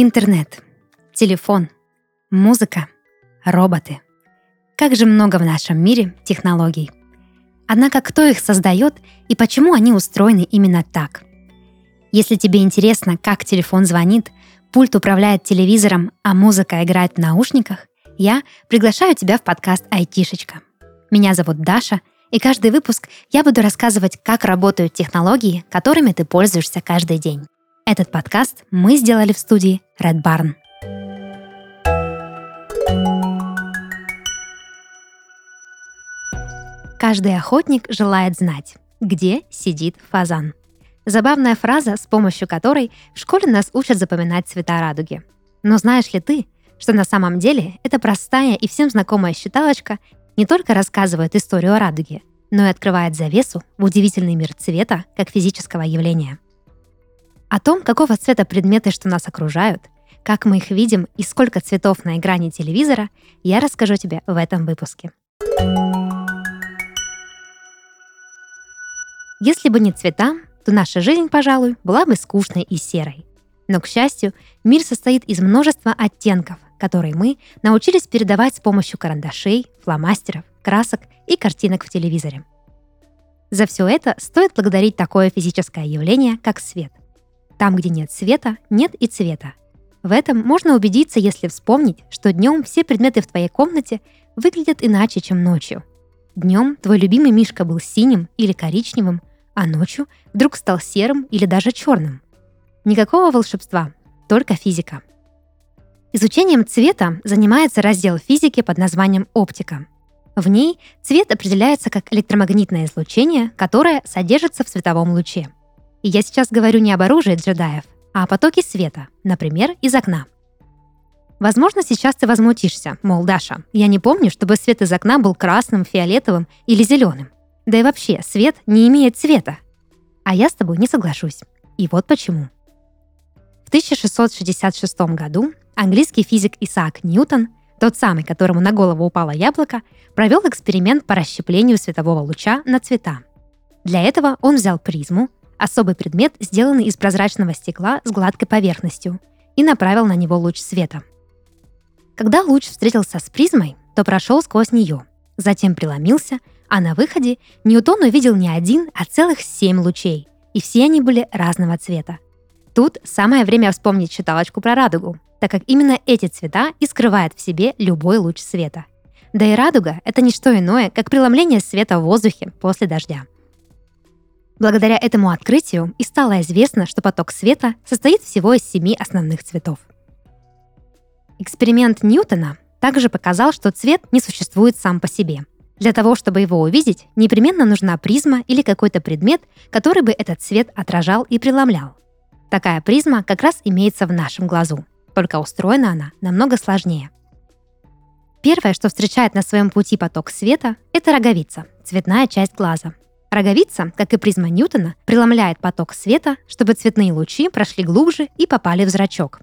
Интернет, телефон, музыка, роботы. Как же много в нашем мире технологий. Однако кто их создает и почему они устроены именно так? Если тебе интересно, как телефон звонит, пульт управляет телевизором, а музыка играет в наушниках, я приглашаю тебя в подкаст «Айтишечка». Меня зовут Даша, и каждый выпуск я буду рассказывать, как работают технологии, которыми ты пользуешься каждый день. Этот подкаст мы сделали в студии Red Barn. Каждый охотник желает знать, где сидит фазан. Забавная фраза, с помощью которой в школе нас учат запоминать цвета радуги. Но знаешь ли ты, что на самом деле эта простая и всем знакомая считалочка не только рассказывает историю о радуге, но и открывает завесу в удивительный мир цвета как физического явления – о том, какого цвета предметы, что нас окружают, как мы их видим и сколько цветов на экране телевизора, я расскажу тебе в этом выпуске. Если бы не цвета, то наша жизнь, пожалуй, была бы скучной и серой. Но, к счастью, мир состоит из множества оттенков, которые мы научились передавать с помощью карандашей, фломастеров, красок и картинок в телевизоре. За все это стоит благодарить такое физическое явление, как свет – там, где нет света, нет и цвета. В этом можно убедиться, если вспомнить, что днем все предметы в твоей комнате выглядят иначе, чем ночью. Днем твой любимый мишка был синим или коричневым, а ночью вдруг стал серым или даже черным. Никакого волшебства, только физика. Изучением цвета занимается раздел физики под названием оптика. В ней цвет определяется как электромагнитное излучение, которое содержится в световом луче – и я сейчас говорю не об оружии джедаев, а о потоке света, например, из окна. Возможно, сейчас ты возмутишься, мол, Даша, я не помню, чтобы свет из окна был красным, фиолетовым или зеленым. Да и вообще, свет не имеет цвета. А я с тобой не соглашусь. И вот почему. В 1666 году английский физик Исаак Ньютон, тот самый, которому на голову упало яблоко, провел эксперимент по расщеплению светового луча на цвета. Для этого он взял призму, особый предмет, сделанный из прозрачного стекла с гладкой поверхностью, и направил на него луч света. Когда луч встретился с призмой, то прошел сквозь нее, затем преломился, а на выходе Ньютон увидел не один, а целых семь лучей, и все они были разного цвета. Тут самое время вспомнить читалочку про радугу, так как именно эти цвета и скрывают в себе любой луч света. Да и радуга — это не что иное, как преломление света в воздухе после дождя — Благодаря этому открытию и стало известно, что поток света состоит всего из семи основных цветов. Эксперимент Ньютона также показал, что цвет не существует сам по себе. Для того, чтобы его увидеть, непременно нужна призма или какой-то предмет, который бы этот цвет отражал и преломлял. Такая призма как раз имеется в нашем глазу, только устроена она намного сложнее. Первое, что встречает на своем пути поток света, это роговица, цветная часть глаза – Роговица, как и призма Ньютона, преломляет поток света, чтобы цветные лучи прошли глубже и попали в зрачок.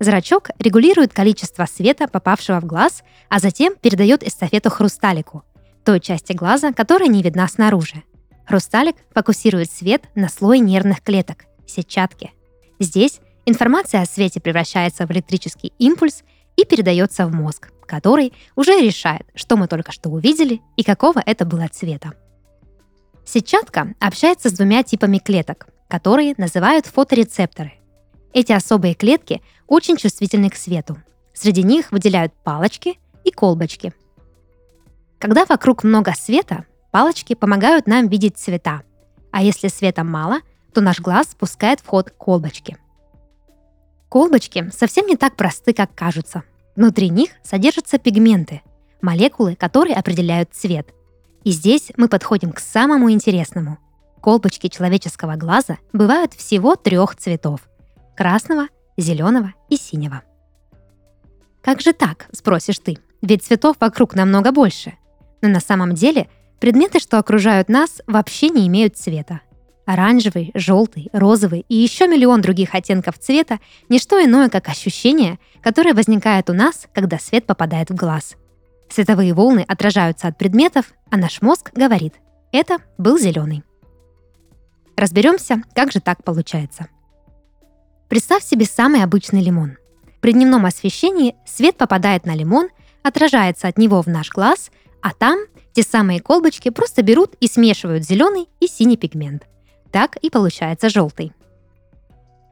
Зрачок регулирует количество света, попавшего в глаз, а затем передает эстафету хрусталику, той части глаза, которая не видна снаружи. Хрусталик фокусирует свет на слой нервных клеток – сетчатки. Здесь информация о свете превращается в электрический импульс и передается в мозг, который уже решает, что мы только что увидели и какого это было цвета. Сетчатка общается с двумя типами клеток, которые называют фоторецепторы. Эти особые клетки очень чувствительны к свету. Среди них выделяют палочки и колбочки. Когда вокруг много света, палочки помогают нам видеть цвета, а если света мало, то наш глаз спускает в ход колбочки. Колбочки совсем не так просты, как кажутся. Внутри них содержатся пигменты, молекулы, которые определяют цвет – и здесь мы подходим к самому интересному. Колбочки человеческого глаза бывают всего трех цветов – красного, зеленого и синего. Как же так, спросишь ты? Ведь цветов вокруг намного больше. Но на самом деле предметы, что окружают нас, вообще не имеют цвета. Оранжевый, желтый, розовый и еще миллион других оттенков цвета – не что иное, как ощущение, которое возникает у нас, когда свет попадает в глаз – Световые волны отражаются от предметов, а наш мозг говорит «это был зеленый». Разберемся, как же так получается. Представь себе самый обычный лимон. При дневном освещении свет попадает на лимон, отражается от него в наш глаз, а там те самые колбочки просто берут и смешивают зеленый и синий пигмент. Так и получается желтый.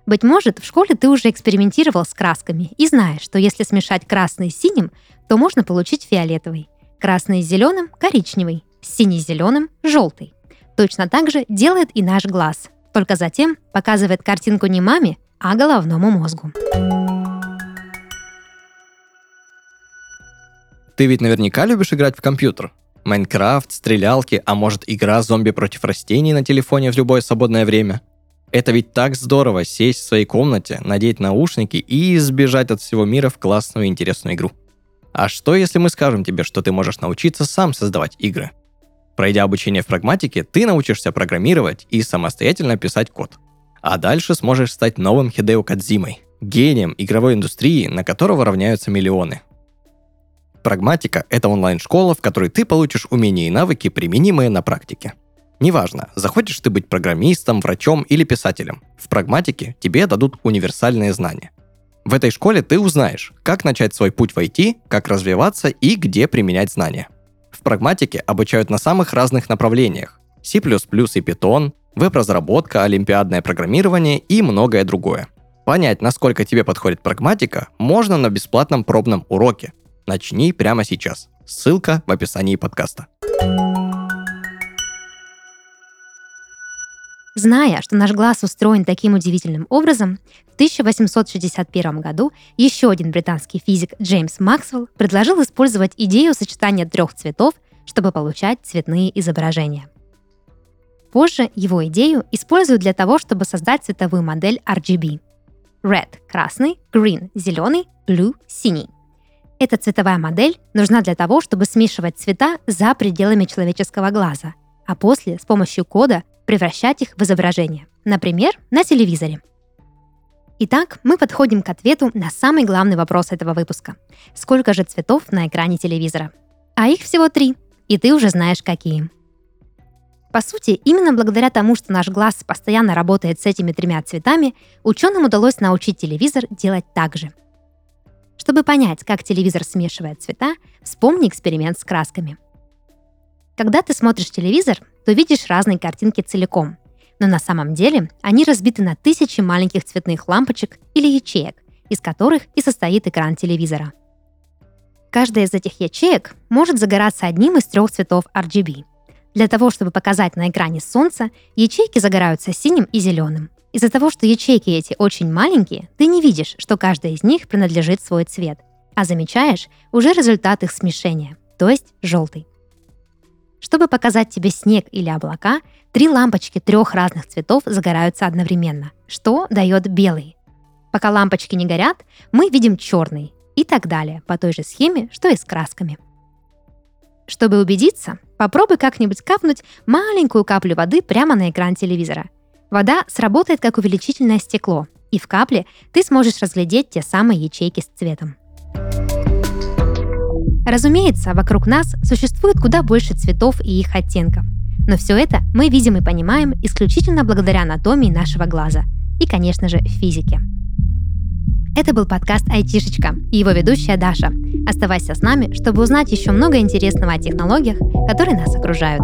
Быть может, в школе ты уже экспериментировал с красками и знаешь, что если смешать красный с синим, то можно получить фиолетовый. Красный с зеленым – коричневый, синий-зеленым – желтый. Точно так же делает и наш глаз, только затем показывает картинку не маме, а головному мозгу. Ты ведь наверняка любишь играть в компьютер. Майнкрафт, стрелялки, а может игра зомби против растений на телефоне в любое свободное время. Это ведь так здорово сесть в своей комнате, надеть наушники и избежать от всего мира в классную интересную игру. А что, если мы скажем тебе, что ты можешь научиться сам создавать игры? Пройдя обучение в прагматике, ты научишься программировать и самостоятельно писать код. А дальше сможешь стать новым Хидео Кадзимой, гением игровой индустрии, на которого равняются миллионы. Прагматика – это онлайн-школа, в которой ты получишь умения и навыки, применимые на практике. Неважно, захочешь ты быть программистом, врачом или писателем. В прагматике тебе дадут универсальные знания. В этой школе ты узнаешь, как начать свой путь в IT, как развиваться и где применять знания. В прагматике обучают на самых разных направлениях. C++ и Python, веб-разработка, олимпиадное программирование и многое другое. Понять, насколько тебе подходит прагматика, можно на бесплатном пробном уроке. Начни прямо сейчас. Ссылка в описании подкаста. Зная, что наш глаз устроен таким удивительным образом, в 1861 году еще один британский физик Джеймс Максвелл предложил использовать идею сочетания трех цветов, чтобы получать цветные изображения. Позже его идею используют для того, чтобы создать цветовую модель RGB. Red – красный, Green – зеленый, Blue – синий. Эта цветовая модель нужна для того, чтобы смешивать цвета за пределами человеческого глаза, а после с помощью кода превращать их в изображение, например, на телевизоре. Итак, мы подходим к ответу на самый главный вопрос этого выпуска. Сколько же цветов на экране телевизора? А их всего три, и ты уже знаешь какие. По сути, именно благодаря тому, что наш глаз постоянно работает с этими тремя цветами, ученым удалось научить телевизор делать так же. Чтобы понять, как телевизор смешивает цвета, вспомни эксперимент с красками. Когда ты смотришь телевизор, то видишь разные картинки целиком. Но на самом деле они разбиты на тысячи маленьких цветных лампочек или ячеек, из которых и состоит экран телевизора. Каждая из этих ячеек может загораться одним из трех цветов RGB. Для того, чтобы показать на экране солнце, ячейки загораются синим и зеленым. Из-за того, что ячейки эти очень маленькие, ты не видишь, что каждая из них принадлежит свой цвет, а замечаешь уже результат их смешения, то есть желтый. Чтобы показать тебе снег или облака, три лампочки трех разных цветов загораются одновременно, что дает белый. Пока лампочки не горят, мы видим черный и так далее, по той же схеме, что и с красками. Чтобы убедиться, попробуй как-нибудь капнуть маленькую каплю воды прямо на экран телевизора. Вода сработает как увеличительное стекло, и в капле ты сможешь разглядеть те самые ячейки с цветом. Разумеется, вокруг нас существует куда больше цветов и их оттенков. Но все это мы видим и понимаем исключительно благодаря анатомии нашего глаза и, конечно же, физике. Это был подкаст «Айтишечка» и его ведущая Даша. Оставайся с нами, чтобы узнать еще много интересного о технологиях, которые нас окружают.